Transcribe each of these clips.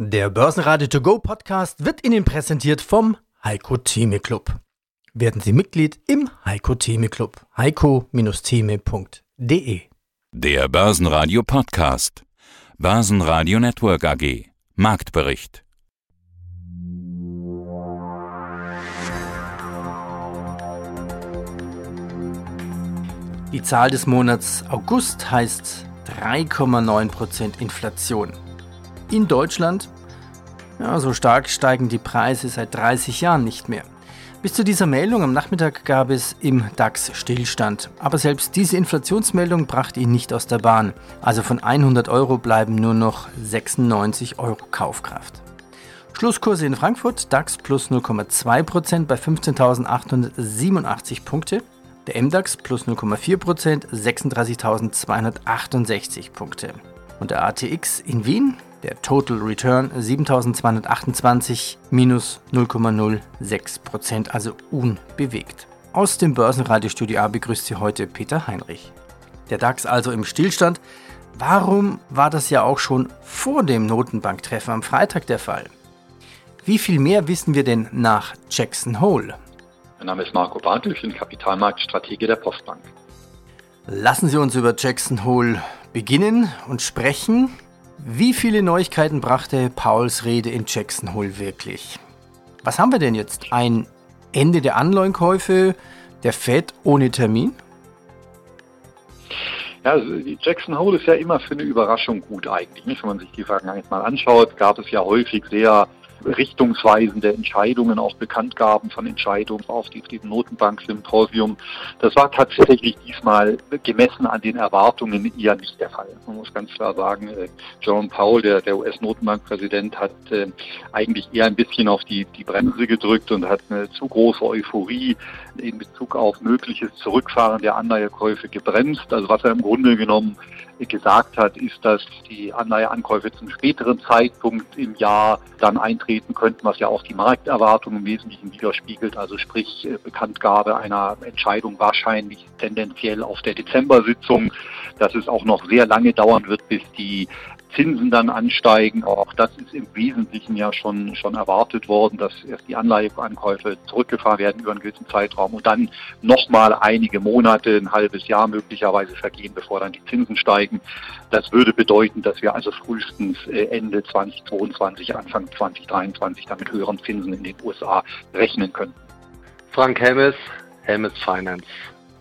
Der Börsenradio To Go Podcast wird Ihnen präsentiert vom Heiko Theme Club. Werden Sie Mitglied im Heiko Theme Club. heiko-theme.de Der Börsenradio Podcast. Börsenradio Network AG. Marktbericht. Die Zahl des Monats August heißt 3,9% Inflation. In Deutschland, ja, so stark steigen die Preise seit 30 Jahren nicht mehr. Bis zu dieser Meldung am Nachmittag gab es im DAX Stillstand. Aber selbst diese Inflationsmeldung brachte ihn nicht aus der Bahn. Also von 100 Euro bleiben nur noch 96 Euro Kaufkraft. Schlusskurse in Frankfurt, DAX plus 0,2% bei 15.887 Punkte. Der MDAX plus 0,4%, 36.268 Punkte. Und der ATX in Wien, der Total Return 7.228 minus 0,06%, also unbewegt. Aus dem Börsenradiostudio A begrüßt Sie heute Peter Heinrich. Der DAX also im Stillstand. Warum war das ja auch schon vor dem Notenbanktreffen am Freitag der Fall? Wie viel mehr wissen wir denn nach Jackson Hole? Mein Name ist Marco Bartel, ich bin Kapitalmarktstratege der Postbank. Lassen Sie uns über Jackson Hole beginnen und sprechen. Wie viele Neuigkeiten brachte Pauls Rede in Jackson Hole wirklich? Was haben wir denn jetzt? Ein Ende der Anleihenkäufe der Fed ohne Termin? Ja, also Jackson Hole ist ja immer für eine Überraschung gut eigentlich. Nicht? Wenn man sich die Vergangenheit mal anschaut, gab es ja häufig sehr richtungsweisende Entscheidungen, auch Bekanntgaben von Entscheidungen auf diesem Notenbank-Symposium. Das war tatsächlich diesmal gemessen an den Erwartungen eher nicht der Fall. Man muss ganz klar sagen, äh, Jerome Powell, der, der US-Notenbankpräsident, hat äh, eigentlich eher ein bisschen auf die, die Bremse gedrückt und hat eine zu große Euphorie in Bezug auf mögliches Zurückfahren der Anleihekäufe gebremst. Also was er im Grunde genommen gesagt hat, ist, dass die Anleiheankäufe zum späteren Zeitpunkt im Jahr dann eintreten könnten, was ja auch die Markterwartungen im Wesentlichen widerspiegelt. Also sprich äh, Bekanntgabe einer Entscheidung wahrscheinlich tendenziell auf der Dezember-Sitzung, dass es auch noch sehr lange dauern wird, bis die Zinsen dann ansteigen. Auch das ist im Wesentlichen ja schon, schon erwartet worden, dass erst die Anleiheankäufe zurückgefahren werden über einen gewissen Zeitraum und dann nochmal einige Monate, ein halbes Jahr möglicherweise vergehen, bevor dann die Zinsen steigen. Das würde bedeuten, dass wir also frühestens äh, Ende 2022, Anfang 2023 damit höheren Zinsen in den USA rechnen können. Frank Helmes, Helmes Finance.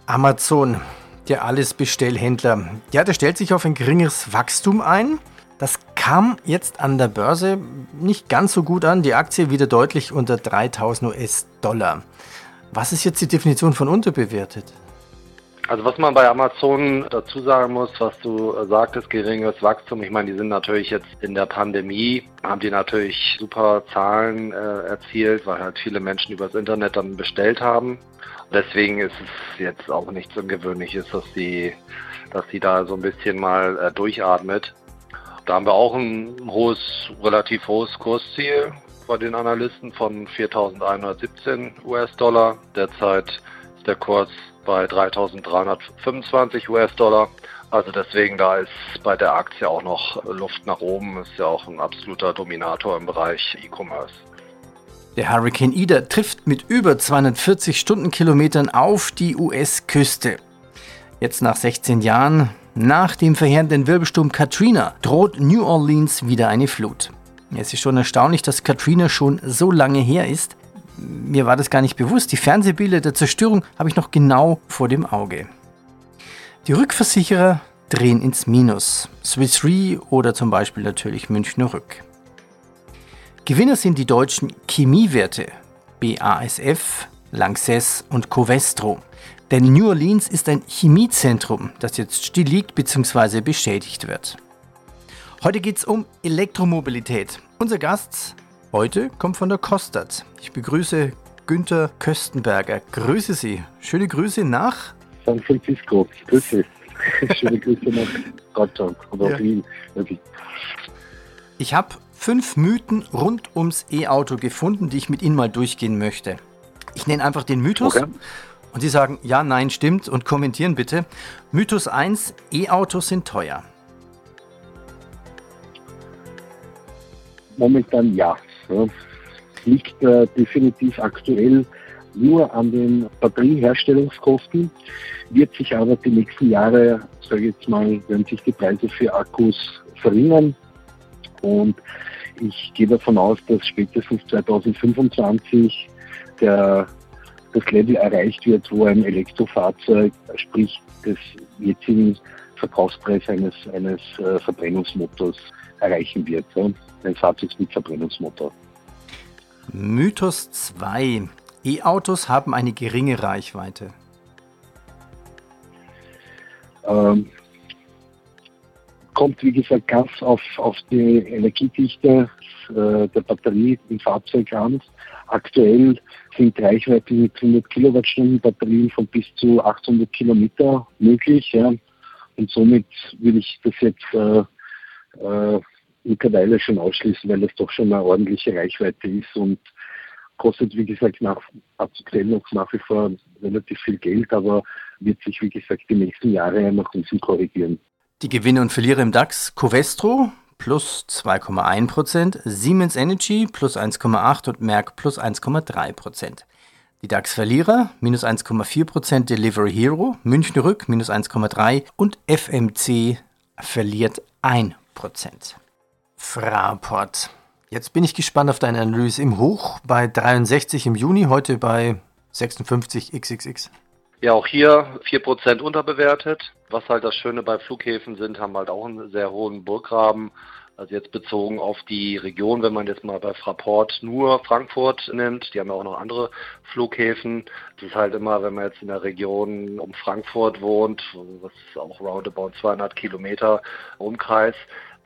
Amazon, der Alles-Bestellhändler, ja, der stellt sich auf ein geringeres Wachstum ein. Das kam jetzt an der Börse nicht ganz so gut an. Die Aktie wieder deutlich unter 3000 US-Dollar. Was ist jetzt die Definition von unterbewertet? Also was man bei Amazon dazu sagen muss, was du sagtest, geringes Wachstum. Ich meine, die sind natürlich jetzt in der Pandemie, haben die natürlich super Zahlen äh, erzielt, weil halt viele Menschen übers Internet dann bestellt haben. Deswegen ist es jetzt auch nichts Ungewöhnliches, dass die, dass die da so ein bisschen mal äh, durchatmet. Da haben wir auch ein hohes, relativ hohes Kursziel bei den Analysten von 4.117 US-Dollar. Derzeit ist der Kurs bei 3.325 US-Dollar. Also deswegen, da ist bei der Aktie auch noch Luft nach oben. Ist ja auch ein absoluter Dominator im Bereich E-Commerce. Der Hurricane Ida trifft mit über 240 Stundenkilometern auf die US-Küste. Jetzt nach 16 Jahren nach dem verheerenden Wirbelsturm Katrina droht New Orleans wieder eine Flut. Es ist schon erstaunlich, dass Katrina schon so lange her ist. Mir war das gar nicht bewusst. Die Fernsehbilder der Zerstörung habe ich noch genau vor dem Auge. Die Rückversicherer drehen ins Minus. Swiss Re oder zum Beispiel natürlich Münchner Rück. Gewinner sind die deutschen Chemiewerte BASF, Lanxess und Covestro. Denn New Orleans ist ein Chemiezentrum, das jetzt still liegt bzw. beschädigt wird. Heute geht es um Elektromobilität. Unser Gast heute kommt von der Kostat. Ich begrüße Günther Köstenberger. Grüße Sie. Schöne Grüße nach San Francisco. Grüße. Schöne Grüße nach Deutschland oder ja. Wien. Okay. Ich habe fünf Mythen rund ums E-Auto gefunden, die ich mit Ihnen mal durchgehen möchte. Ich nenne einfach den Mythos okay. Und Sie sagen, ja, nein, stimmt und kommentieren bitte. Mythos 1, E-Autos sind teuer. momentan ja. ja. Liegt äh, definitiv aktuell nur an den Batterieherstellungskosten, wird sich aber die nächsten Jahre, sage ich jetzt mal, werden sich die Preise für Akkus verringern. Und ich gehe davon aus, dass spätestens 2025 der, das Level erreicht wird, wo ein Elektrofahrzeug, sprich des jetzigen Verkaufspreis eines, eines äh, Verbrennungsmotors erreichen wird. Ja? Ein Fahrzeug mit Verbrennungsmotor. Mythos 2. E-Autos haben eine geringe Reichweite. Ähm, kommt, wie gesagt, ganz auf, auf die Energiedichte äh, der Batterie im Fahrzeug an. Aktuell sind Reichweiten mit 100 Kilowattstunden Batterien von bis zu 800 Kilometer möglich. Ja. Und somit würde ich das jetzt äh, äh, mittlerweile schon ausschließen, weil das doch schon eine ordentliche Reichweite ist und kostet, wie gesagt, nach, aktuell noch nach wie vor relativ viel Geld, aber wird sich, wie gesagt, die nächsten Jahre nach unten korrigieren. Die Gewinne und Verlierer im DAX, Covestro plus 2,1%, Siemens Energy plus 1,8% und Merck plus 1,3%. Die DAX-Verlierer minus 1,4%, Delivery Hero, München Rück minus 1,3% und FMC verliert 1%. Fraport Jetzt bin ich gespannt auf deine Analyse. Im Hoch bei 63 im Juni, heute bei 56 XXX. Ja, auch hier 4% unterbewertet. Was halt das Schöne bei Flughäfen sind, haben halt auch einen sehr hohen Burggraben. Also jetzt bezogen auf die Region, wenn man jetzt mal bei Fraport nur Frankfurt nimmt, die haben ja auch noch andere Flughäfen. Das ist halt immer, wenn man jetzt in der Region um Frankfurt wohnt, was auch roundabout 200 Kilometer Umkreis,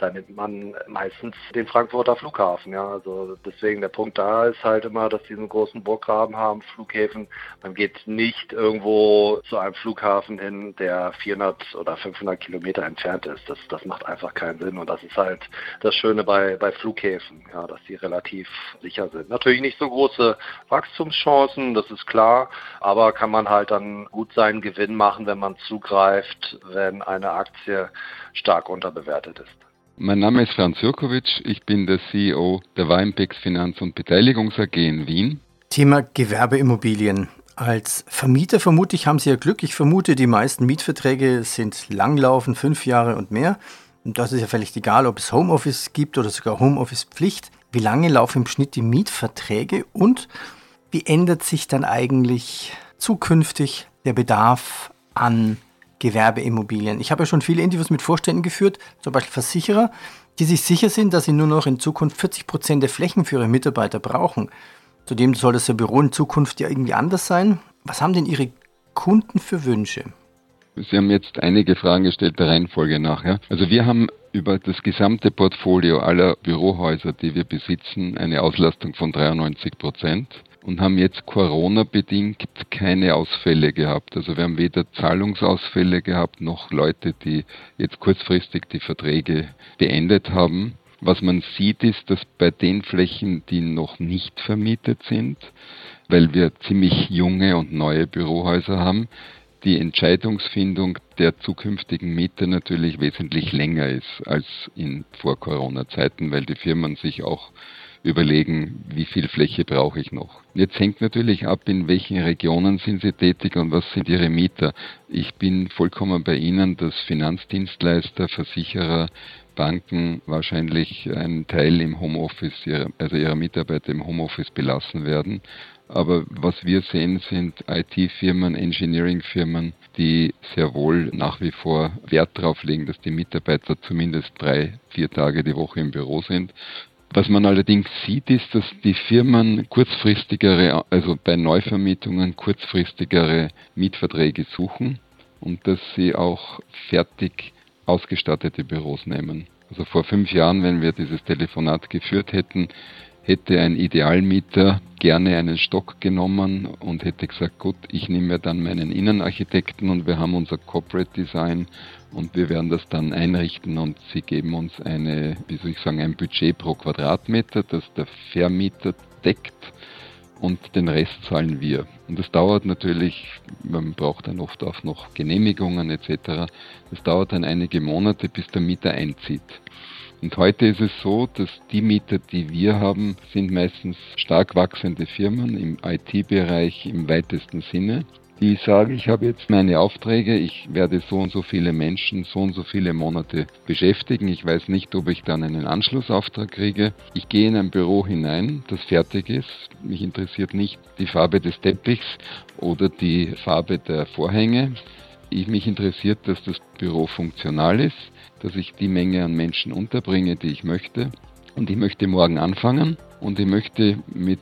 da nimmt man meistens den Frankfurter Flughafen. Ja, also deswegen der Punkt da ist halt immer, dass die einen großen Burggraben haben, Flughäfen. Man geht nicht irgendwo zu einem Flughafen hin, der 400 oder 500 Kilometer entfernt ist. Das, das macht einfach keinen Sinn und das ist halt das Schöne bei, bei Flughäfen, ja, dass die relativ sicher sind. Natürlich nicht so große Wachstumschancen, das ist klar, aber kann man halt dann gut seinen Gewinn machen, wenn man zugreift, wenn eine Aktie stark unterbewertet ist. Mein Name ist Franz Jurkovic, ich bin der CEO der Weinpex Finanz- und Beteiligungs AG in Wien. Thema Gewerbeimmobilien. Als Vermieter vermute ich, haben Sie ja Glück. Ich vermute, die meisten Mietverträge sind langlaufen, fünf Jahre und mehr. Und das ist ja völlig egal, ob es Homeoffice gibt oder sogar Homeoffice-Pflicht. Wie lange laufen im Schnitt die Mietverträge und wie ändert sich dann eigentlich zukünftig der Bedarf an Gewerbeimmobilien. Ich habe ja schon viele Interviews mit Vorständen geführt, zum Beispiel Versicherer, die sich sicher sind, dass sie nur noch in Zukunft 40 Prozent der Flächen für ihre Mitarbeiter brauchen. Zudem soll das Büro in Zukunft ja irgendwie anders sein. Was haben denn Ihre Kunden für Wünsche? Sie haben jetzt einige Fragen gestellt der Reihenfolge nach. Ja? Also wir haben über das gesamte Portfolio aller Bürohäuser, die wir besitzen, eine Auslastung von 93 Prozent und haben jetzt Corona-bedingt keine Ausfälle gehabt. Also wir haben weder Zahlungsausfälle gehabt, noch Leute, die jetzt kurzfristig die Verträge beendet haben. Was man sieht, ist, dass bei den Flächen, die noch nicht vermietet sind, weil wir ziemlich junge und neue Bürohäuser haben, die Entscheidungsfindung der zukünftigen Mieter natürlich wesentlich länger ist als in Vor-Corona-Zeiten, weil die Firmen sich auch überlegen, wie viel Fläche brauche ich noch. Jetzt hängt natürlich ab, in welchen Regionen sind Sie tätig und was sind Ihre Mieter. Ich bin vollkommen bei Ihnen, dass Finanzdienstleister, Versicherer, Banken wahrscheinlich einen Teil im Homeoffice, also ihrer Mitarbeiter im Homeoffice belassen werden. Aber was wir sehen, sind IT-Firmen, Engineering-Firmen, die sehr wohl nach wie vor Wert darauf legen, dass die Mitarbeiter zumindest drei, vier Tage die Woche im Büro sind. Was man allerdings sieht, ist, dass die Firmen kurzfristigere, also bei Neuvermietungen kurzfristigere Mietverträge suchen und dass sie auch fertig ausgestattete Büros nehmen. Also vor fünf Jahren, wenn wir dieses Telefonat geführt hätten, hätte ein Idealmieter gerne einen Stock genommen und hätte gesagt, gut, ich nehme mir dann meinen Innenarchitekten und wir haben unser Corporate Design und wir werden das dann einrichten und sie geben uns eine, wie soll ich sagen, ein Budget pro Quadratmeter, das der Vermieter deckt und den Rest zahlen wir. Und das dauert natürlich, man braucht dann oft auch noch Genehmigungen etc. Das dauert dann einige Monate, bis der Mieter einzieht. Und heute ist es so, dass die Mieter, die wir haben, sind meistens stark wachsende Firmen im IT-Bereich im weitesten Sinne die sagen, ich habe jetzt meine Aufträge, ich werde so und so viele Menschen so und so viele Monate beschäftigen. Ich weiß nicht, ob ich dann einen Anschlussauftrag kriege. Ich gehe in ein Büro hinein, das fertig ist. Mich interessiert nicht die Farbe des Teppichs oder die Farbe der Vorhänge. Ich, mich interessiert, dass das Büro funktional ist, dass ich die Menge an Menschen unterbringe, die ich möchte. Und ich möchte morgen anfangen und ich möchte mit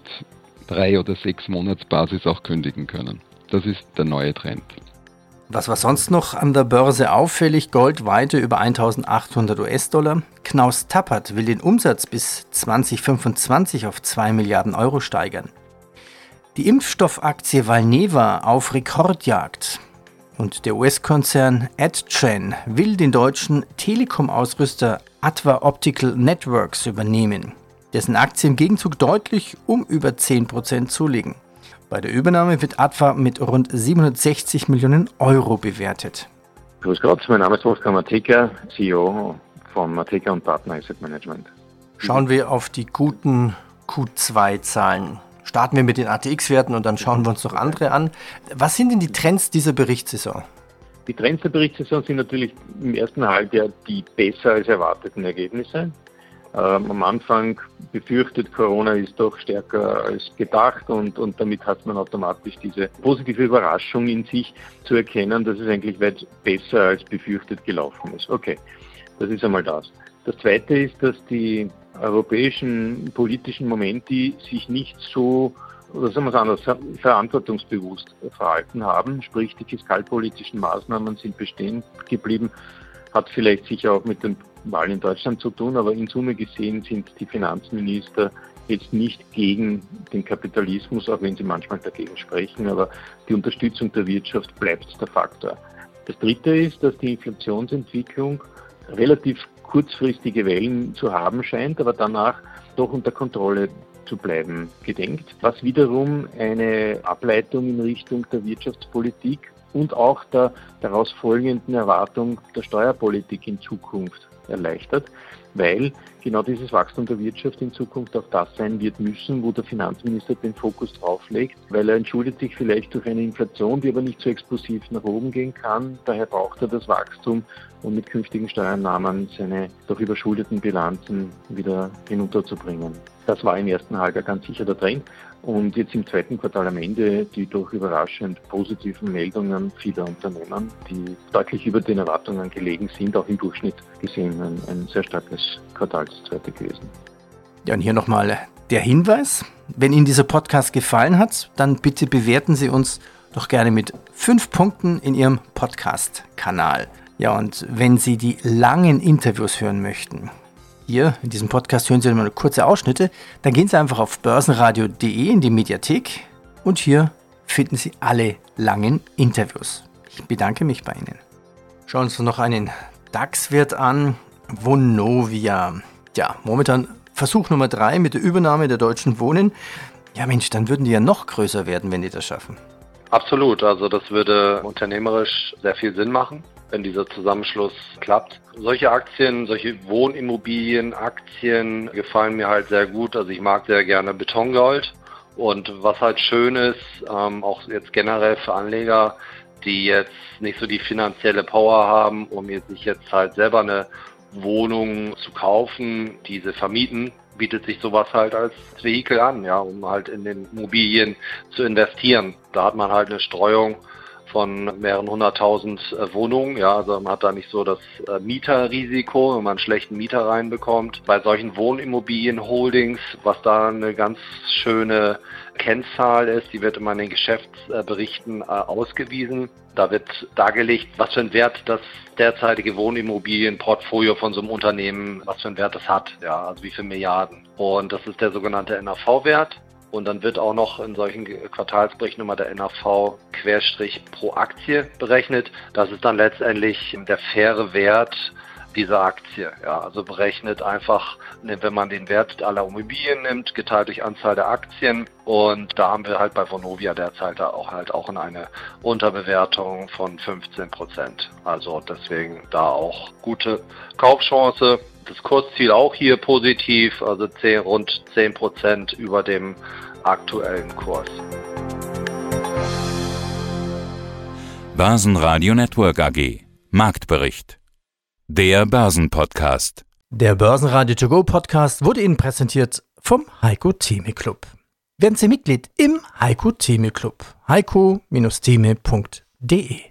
drei oder sechs Monatsbasis auch kündigen können. Das ist der neue Trend. Was war sonst noch an der Börse auffällig? Gold weiter über 1800 US-Dollar. Knaus Tappert will den Umsatz bis 2025 auf 2 Milliarden Euro steigern. Die Impfstoffaktie Valneva auf Rekordjagd. Und der US-Konzern AdTran will den deutschen Telekom-Ausrüster Adva Optical Networks übernehmen, dessen Aktie im Gegenzug deutlich um über 10% zulegen. Bei der Übernahme wird Adva mit rund 760 Millionen Euro bewertet. Grüß Gott, mein Name ist Wolfgang Mateka, CEO von Mateka und Partner Asset Management. Schauen wir auf die guten Q2-Zahlen. Starten wir mit den ATX-Werten und dann schauen wir uns noch andere an. Was sind denn die Trends dieser Berichtssaison? Die Trends der Berichtssaison sind natürlich im ersten Halbjahr die besser als erwarteten Ergebnisse. Ähm, am Anfang befürchtet, Corona ist doch stärker als gedacht und, und damit hat man automatisch diese positive Überraschung in sich zu erkennen, dass es eigentlich weit besser als befürchtet gelaufen ist. Okay, das ist einmal das. Das Zweite ist, dass die europäischen politischen Momente sich nicht so oder sagen wir es anders, verantwortungsbewusst verhalten haben. Sprich, die fiskalpolitischen Maßnahmen sind bestehen geblieben, hat vielleicht sicher auch mit den Wahl in Deutschland zu tun, aber in Summe gesehen sind die Finanzminister jetzt nicht gegen den Kapitalismus, auch wenn sie manchmal dagegen sprechen, aber die Unterstützung der Wirtschaft bleibt der Faktor. Das Dritte ist, dass die Inflationsentwicklung relativ kurzfristige Wellen zu haben scheint, aber danach doch unter Kontrolle zu bleiben gedenkt, was wiederum eine Ableitung in Richtung der Wirtschaftspolitik und auch der daraus folgenden Erwartung der Steuerpolitik in Zukunft erleichtert, weil genau dieses Wachstum der Wirtschaft in Zukunft auch das sein wird müssen, wo der Finanzminister den Fokus drauf legt, weil er entschuldet sich vielleicht durch eine Inflation, die aber nicht so explosiv nach oben gehen kann. Daher braucht er das Wachstum, um mit künftigen Steuernahmen seine doch überschuldeten Bilanzen wieder hinunterzubringen. Das war im ersten Halbjahr ganz sicher der Trend. Und jetzt im zweiten Quartal am Ende die doch überraschend positiven Meldungen vieler Unternehmen, die deutlich über den Erwartungen gelegen sind, auch im Durchschnitt gesehen ein, ein sehr starkes Quartal, das zweite gewesen. Ja, und hier nochmal der Hinweis. Wenn Ihnen dieser Podcast gefallen hat, dann bitte bewerten Sie uns doch gerne mit fünf Punkten in Ihrem Podcast-Kanal. Ja, und wenn Sie die langen Interviews hören möchten, hier in diesem Podcast hören Sie mal kurze Ausschnitte, dann gehen Sie einfach auf börsenradio.de in die Mediathek und hier finden Sie alle langen Interviews. Ich bedanke mich bei Ihnen. Schauen wir uns noch einen DAX-Wert an. Vonovia. Ja, momentan Versuch Nummer 3 mit der Übernahme der Deutschen Wohnen. Ja Mensch, dann würden die ja noch größer werden, wenn die das schaffen. Absolut, also das würde unternehmerisch sehr viel Sinn machen wenn dieser Zusammenschluss klappt. Solche Aktien, solche Wohnimmobilienaktien gefallen mir halt sehr gut. Also ich mag sehr gerne Betongold. Und was halt schön ist, ähm, auch jetzt generell für Anleger, die jetzt nicht so die finanzielle Power haben, um jetzt sich jetzt halt selber eine Wohnung zu kaufen, diese vermieten, bietet sich sowas halt als Vehikel an, ja, um halt in den Immobilien zu investieren. Da hat man halt eine Streuung von mehreren hunderttausend äh, Wohnungen. Ja, also man hat da nicht so das äh, Mieterrisiko, wenn man einen schlechten Mieter reinbekommt. Bei solchen Wohnimmobilien-Holdings, was da eine ganz schöne Kennzahl ist, die wird immer in den Geschäftsberichten äh, ausgewiesen. Da wird dargelegt, was für einen Wert das derzeitige Wohnimmobilienportfolio von so einem Unternehmen, was für einen Wert das hat, ja, also wie viele Milliarden. Und das ist der sogenannte NAV-Wert. Und dann wird auch noch in solchen Quartalsberichten immer der NAV Querstrich pro Aktie berechnet. Das ist dann letztendlich der faire Wert dieser Aktie. Ja, also berechnet einfach, wenn man den Wert aller Immobilien nimmt, geteilt durch Anzahl der Aktien. Und da haben wir halt bei Vonovia derzeit auch halt auch in eine Unterbewertung von 15 Prozent. Also deswegen da auch gute Kaufchance das Kursziel auch hier positiv, also 10, rund 10 Prozent über dem aktuellen Kurs. Börsenradio Network AG Marktbericht. Der Börsenpodcast. Der Börsenradio To Go Podcast wurde Ihnen präsentiert vom Heiko Theme Club. Werden Sie Mitglied im Heiko Theme Club. heiko-theme.de